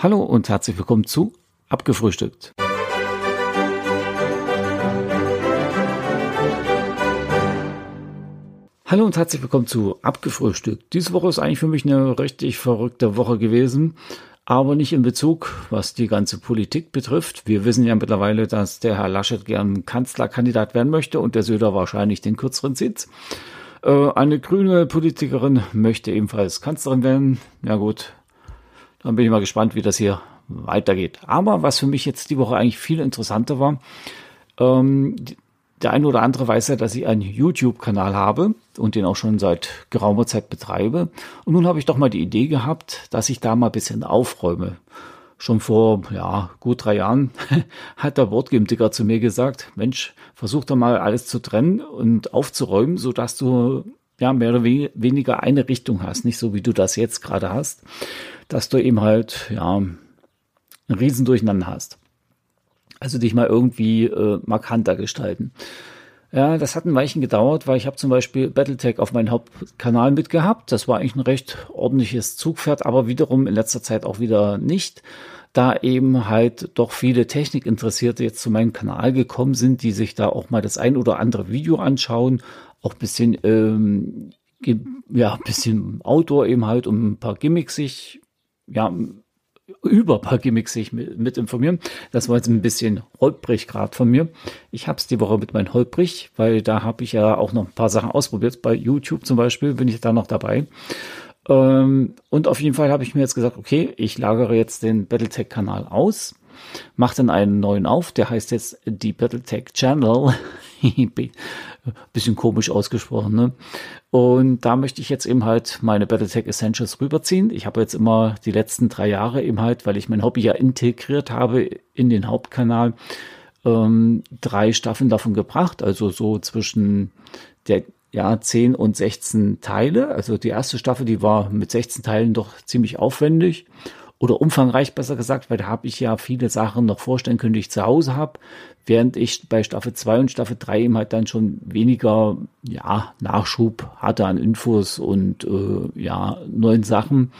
Hallo und herzlich willkommen zu Abgefrühstückt. Hallo und herzlich willkommen zu Abgefrühstückt. Diese Woche ist eigentlich für mich eine richtig verrückte Woche gewesen, aber nicht in Bezug, was die ganze Politik betrifft. Wir wissen ja mittlerweile, dass der Herr Laschet gern Kanzlerkandidat werden möchte und der Söder wahrscheinlich den kürzeren Sitz. Äh, eine grüne Politikerin möchte ebenfalls Kanzlerin werden. Ja gut, dann bin ich mal gespannt, wie das hier weitergeht. Aber was für mich jetzt die Woche eigentlich viel interessanter war, ähm, der eine oder andere weiß ja, dass ich einen YouTube-Kanal habe und den auch schon seit geraumer Zeit betreibe. Und nun habe ich doch mal die Idee gehabt, dass ich da mal ein bisschen aufräume. Schon vor ja, gut drei Jahren hat der Boardgame-Digger zu mir gesagt, Mensch, versuch doch mal alles zu trennen und aufzuräumen, sodass du ja mehr oder weniger eine Richtung hast, nicht so wie du das jetzt gerade hast dass du eben halt, ja, ein Riesendurcheinander hast. Also dich mal irgendwie äh, markanter gestalten. Ja, das hat ein Weilchen gedauert, weil ich habe zum Beispiel Battletech auf meinem Hauptkanal mitgehabt. Das war eigentlich ein recht ordentliches Zugpferd, aber wiederum in letzter Zeit auch wieder nicht, da eben halt doch viele Technikinteressierte jetzt zu meinem Kanal gekommen sind, die sich da auch mal das ein oder andere Video anschauen, auch bisschen ähm, ja, bisschen Outdoor eben halt, um ein paar Gimmicks sich ja, über ein paar Gimmicks sich mit, mit informieren. Das war jetzt ein bisschen holprig gerade von mir. Ich habe es die Woche mit meinem holprig, weil da habe ich ja auch noch ein paar Sachen ausprobiert. Bei YouTube zum Beispiel bin ich da noch dabei. Ähm, und auf jeden Fall habe ich mir jetzt gesagt, okay, ich lagere jetzt den Battletech-Kanal aus, mache dann einen neuen auf, der heißt jetzt die Battletech Channel. Bisschen komisch ausgesprochen, ne? Und da möchte ich jetzt eben halt meine Battletech Essentials rüberziehen. Ich habe jetzt immer die letzten drei Jahre eben halt, weil ich mein Hobby ja integriert habe in den Hauptkanal, ähm, drei Staffeln davon gebracht. Also so zwischen der ja, 10 und 16 Teile. Also die erste Staffel, die war mit 16 Teilen doch ziemlich aufwendig oder umfangreich besser gesagt, weil da habe ich ja viele Sachen noch vorstellen können, die ich zu Hause habe, während ich bei Staffel 2 und Staffel 3 eben halt dann schon weniger ja, Nachschub hatte an Infos und äh, ja, neuen Sachen.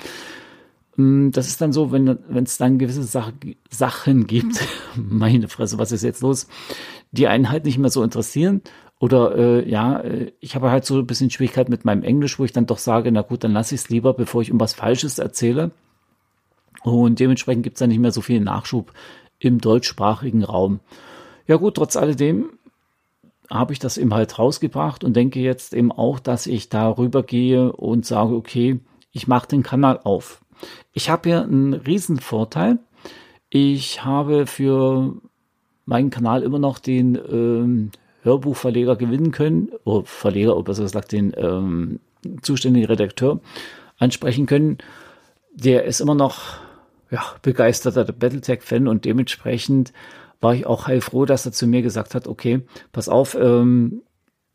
Mm, das ist dann so, wenn es dann gewisse Sach Sachen gibt, meine Fresse, was ist jetzt los, die einen halt nicht mehr so interessieren. Oder äh, ja, äh, ich habe halt so ein bisschen Schwierigkeit mit meinem Englisch, wo ich dann doch sage, na gut, dann lasse ich es lieber, bevor ich irgendwas Falsches erzähle. Und dementsprechend gibt es da nicht mehr so viel Nachschub im deutschsprachigen Raum. Ja gut, trotz alledem habe ich das eben halt rausgebracht und denke jetzt eben auch, dass ich darüber gehe und sage, okay, ich mache den Kanal auf. Ich habe hier einen riesen Vorteil. Ich habe für meinen Kanal immer noch den ähm, Hörbuchverleger gewinnen können, oder Verleger, oder besser gesagt den ähm, zuständigen Redakteur ansprechen können. Der ist immer noch ja, begeisterter Battletech-Fan und dementsprechend war ich auch heilfroh, dass er zu mir gesagt hat, okay, pass auf, ähm,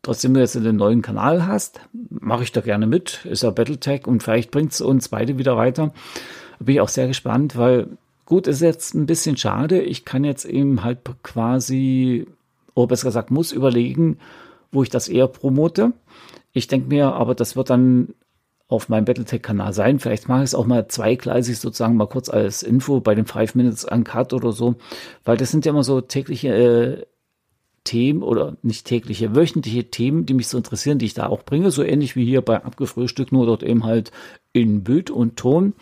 trotzdem du jetzt einen neuen Kanal hast, mache ich da gerne mit, ist ja Battletech und vielleicht bringt es uns beide wieder weiter. Bin ich auch sehr gespannt, weil gut, ist jetzt ein bisschen schade. Ich kann jetzt eben halt quasi, oder besser gesagt, muss überlegen, wo ich das eher promote. Ich denke mir, aber das wird dann auf meinem Battletech-Kanal sein. Vielleicht mache ich es auch mal zweigleisig sozusagen mal kurz als Info bei den Five Minutes Uncut oder so, weil das sind ja immer so tägliche äh, Themen oder nicht tägliche, wöchentliche Themen, die mich so interessieren, die ich da auch bringe, so ähnlich wie hier bei Abgefrühstückt, nur dort eben halt in Bild und Ton.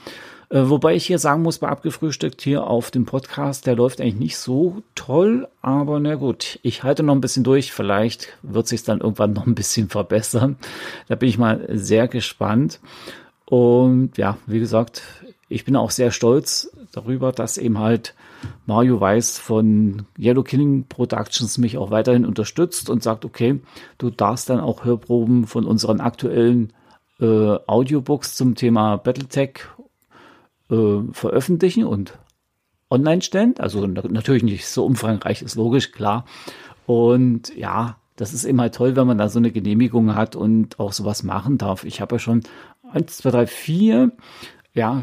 Äh, wobei ich hier sagen muss, bei Abgefrühstückt hier auf dem Podcast, der läuft eigentlich nicht so toll, aber na gut, ich halte noch ein bisschen durch. Vielleicht wird sich dann irgendwann noch ein bisschen verbessern. Da bin ich mal sehr gespannt. Und ja, wie gesagt, ich bin auch sehr stolz darüber, dass eben halt Mario Weiß von Yellow Killing Productions mich auch weiterhin unterstützt und sagt, okay, du darfst dann auch Hörproben von unseren aktuellen äh, Audiobooks zum Thema Battletech äh, veröffentlichen und online stellen. Also natürlich nicht so umfangreich, ist logisch, klar. Und ja, das ist immer toll, wenn man da so eine Genehmigung hat und auch sowas machen darf. Ich habe ja schon eins, zwei, drei, vier, ja,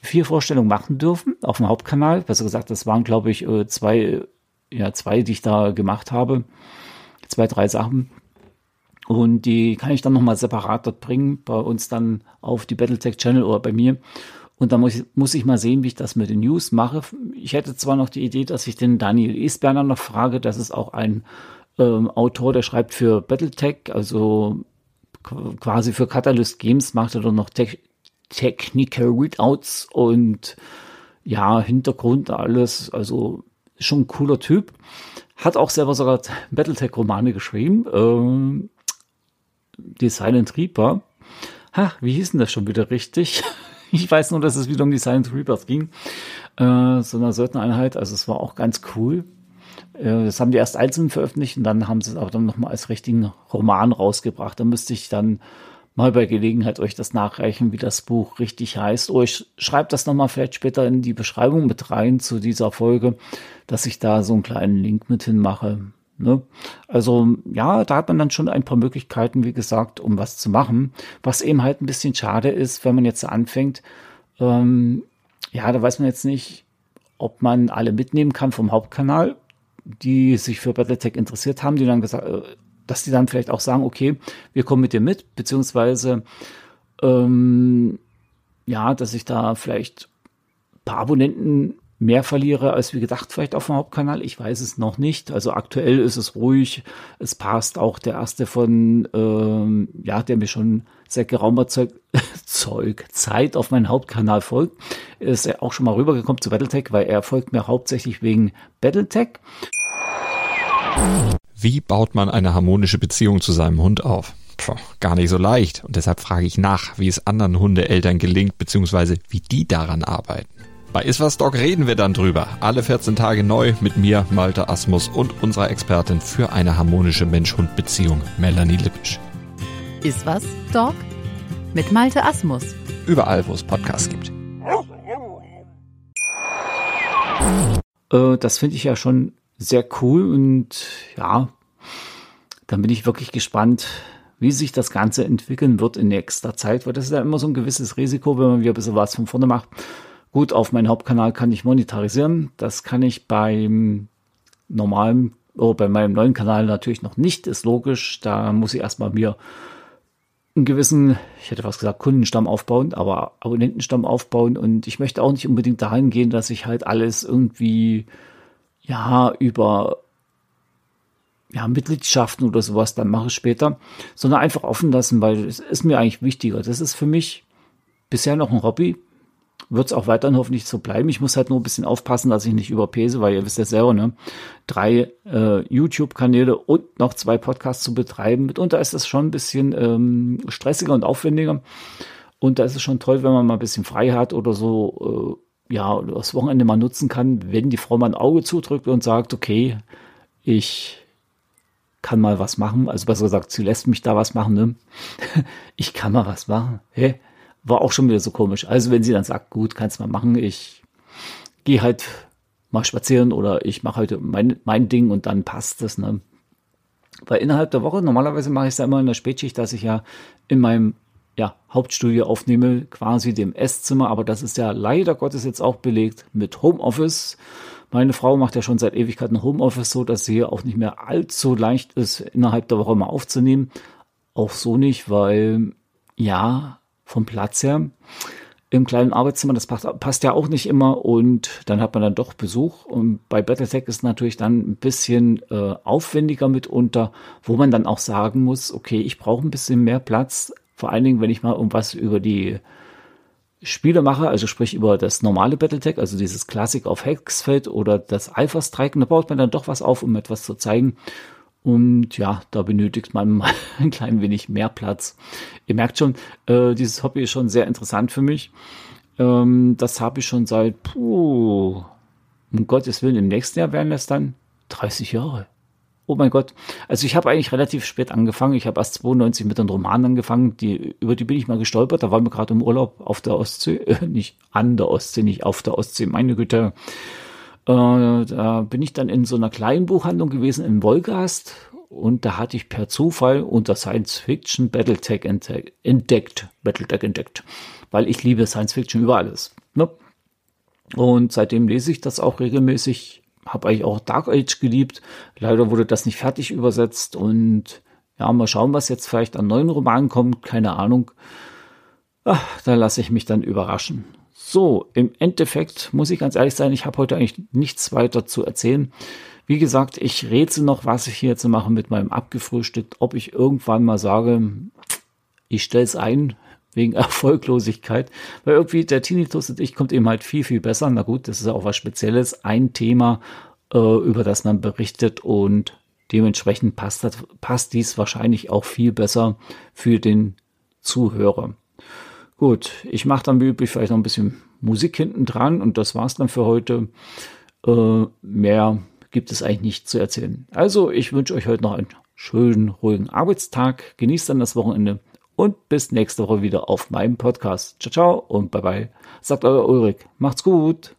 vier Vorstellungen machen dürfen auf dem Hauptkanal. Besser gesagt, das waren, glaube ich, äh, zwei, ja, zwei, die ich da gemacht habe. Zwei, drei Sachen. Und die kann ich dann nochmal separat dort bringen, bei uns dann auf die Battletech Channel oder bei mir. Und da muss ich, muss ich mal sehen, wie ich das mit den News mache. Ich hätte zwar noch die Idee, dass ich den Daniel Isberner noch frage. Das ist auch ein ähm, Autor, der schreibt für Battletech, also quasi für Catalyst Games macht er dann noch Te Technical Readouts und ja, Hintergrund alles. Also schon ein cooler Typ. Hat auch selber sogar Battletech-Romane geschrieben. Ähm, die Silent Reaper. Ha, wie hieß denn das schon wieder richtig? Ich weiß nur, dass es wieder um die Silent Reapers ging. Äh, so einer Söldnereinheit. Also es war auch ganz cool. Äh, das haben die erst einzeln veröffentlicht und dann haben sie es aber dann nochmal als richtigen Roman rausgebracht. Da müsste ich dann mal bei Gelegenheit euch das nachreichen, wie das Buch richtig heißt. Oh, ich schreibe das nochmal vielleicht später in die Beschreibung mit rein zu dieser Folge, dass ich da so einen kleinen Link mit hinmache. Ne? Also ja, da hat man dann schon ein paar Möglichkeiten, wie gesagt, um was zu machen. Was eben halt ein bisschen schade ist, wenn man jetzt anfängt. Ähm, ja, da weiß man jetzt nicht, ob man alle mitnehmen kann vom Hauptkanal, die sich für Battletech interessiert haben, die dann gesagt, äh, dass die dann vielleicht auch sagen, okay, wir kommen mit dir mit, beziehungsweise ähm, ja, dass ich da vielleicht paar Abonnenten mehr verliere als wie gedacht vielleicht auf dem Hauptkanal. Ich weiß es noch nicht. Also aktuell ist es ruhig. Es passt auch der erste von, ähm, ja, der mir schon seit geraumer Zeug, Zeug, Zeit auf meinen Hauptkanal folgt, ist er auch schon mal rübergekommen zu Battletech, weil er folgt mir hauptsächlich wegen Battletech. Wie baut man eine harmonische Beziehung zu seinem Hund auf? Puh, gar nicht so leicht. Und deshalb frage ich nach, wie es anderen Hundeeltern gelingt, beziehungsweise wie die daran arbeiten. Bei Iswas Dog reden wir dann drüber. Alle 14 Tage neu mit mir, Malte Asmus und unserer Expertin für eine harmonische Mensch-Hund-Beziehung, Melanie Lippisch. Iswas Dog mit Malte Asmus. Überall, wo es Podcasts gibt. Äh, das finde ich ja schon sehr cool und ja, dann bin ich wirklich gespannt, wie sich das Ganze entwickeln wird in nächster Zeit, weil das ist ja immer so ein gewisses Risiko, wenn man wieder ein bisschen was von vorne macht. Gut, auf meinem Hauptkanal kann ich monetarisieren. Das kann ich beim normalen, oder bei meinem neuen Kanal natürlich noch nicht, ist logisch. Da muss ich erstmal mir einen gewissen, ich hätte fast gesagt, Kundenstamm aufbauen, aber Abonnentenstamm aufbauen. Und ich möchte auch nicht unbedingt dahin gehen, dass ich halt alles irgendwie ja, über ja, Mitgliedschaften oder sowas dann mache später, sondern einfach offen lassen, weil es ist mir eigentlich wichtiger. Das ist für mich bisher noch ein Hobby. Wird es auch weiterhin hoffentlich so bleiben. Ich muss halt nur ein bisschen aufpassen, dass ich nicht überpese, weil ihr wisst ja selber, ne? Drei äh, YouTube-Kanäle und noch zwei Podcasts zu betreiben. Mitunter ist das schon ein bisschen ähm, stressiger und aufwendiger. Und da ist es schon toll, wenn man mal ein bisschen frei hat oder so. Äh, ja, das Wochenende mal nutzen kann, wenn die Frau mal ein Auge zudrückt und sagt, okay, ich kann mal was machen. Also besser gesagt, sie lässt mich da was machen. Ne? Ich kann mal was machen. Hä? War auch schon wieder so komisch. Also wenn sie dann sagt, gut, kannst mal machen, ich gehe halt mal spazieren oder ich mache heute mein, mein Ding und dann passt das. Ne? Weil innerhalb der Woche, normalerweise mache ich es ja immer in der Spätschicht, dass ich ja in meinem ja, Hauptstudio aufnehme, quasi dem Esszimmer, aber das ist ja leider Gottes jetzt auch belegt mit Homeoffice. Meine Frau macht ja schon seit Ewigkeiten Homeoffice so, dass sie hier auch nicht mehr allzu leicht ist, innerhalb der Woche mal aufzunehmen. Auch so nicht, weil, ja, vom Platz her, im kleinen Arbeitszimmer, das passt, passt, ja auch nicht immer und dann hat man dann doch Besuch. Und bei Battletech ist natürlich dann ein bisschen äh, aufwendiger mitunter, wo man dann auch sagen muss, okay, ich brauche ein bisschen mehr Platz, vor allen Dingen, wenn ich mal irgendwas über die Spiele mache, also sprich über das normale Battletech, also dieses Classic auf Hexfeld oder das Alpha Strike, da baut man dann doch was auf, um etwas zu zeigen. Und ja, da benötigt man mal ein klein wenig mehr Platz. Ihr merkt schon, äh, dieses Hobby ist schon sehr interessant für mich. Ähm, das habe ich schon seit, puh, um Gottes Willen, im nächsten Jahr werden es dann 30 Jahre oh mein Gott. Also ich habe eigentlich relativ spät angefangen. Ich habe erst 92 mit einem Roman angefangen. Die, über die bin ich mal gestolpert. Da waren wir gerade im Urlaub auf der Ostsee. Äh, nicht an der Ostsee, nicht auf der Ostsee. Meine Güte. Äh, da bin ich dann in so einer kleinen Buchhandlung gewesen in Wolgast. Und da hatte ich per Zufall unter Science Fiction Battletech entdeckt. Battletech entdeckt. Weil ich liebe Science Fiction über alles. Ne? Und seitdem lese ich das auch regelmäßig habe eigentlich auch Dark Age geliebt. Leider wurde das nicht fertig übersetzt und ja, mal schauen, was jetzt vielleicht an neuen Romanen kommt. Keine Ahnung. Ach, da lasse ich mich dann überraschen. So, im Endeffekt muss ich ganz ehrlich sein, ich habe heute eigentlich nichts weiter zu erzählen. Wie gesagt, ich rätsel noch, was ich hier zu machen mit meinem abgefrühstückt, ob ich irgendwann mal sage, ich stelle es ein wegen Erfolglosigkeit, weil irgendwie der Tinnitus und ich kommt eben halt viel, viel besser. Na gut, das ist auch was Spezielles, ein Thema, äh, über das man berichtet und dementsprechend passt, das, passt dies wahrscheinlich auch viel besser für den Zuhörer. Gut, ich mache dann wie üblich vielleicht noch ein bisschen Musik hinten dran und das war's dann für heute. Äh, mehr gibt es eigentlich nicht zu erzählen. Also, ich wünsche euch heute noch einen schönen, ruhigen Arbeitstag. Genießt dann das Wochenende und bis nächste Woche wieder auf meinem Podcast. Ciao, ciao und bye bye. Sagt euer Ulrich. Macht's gut.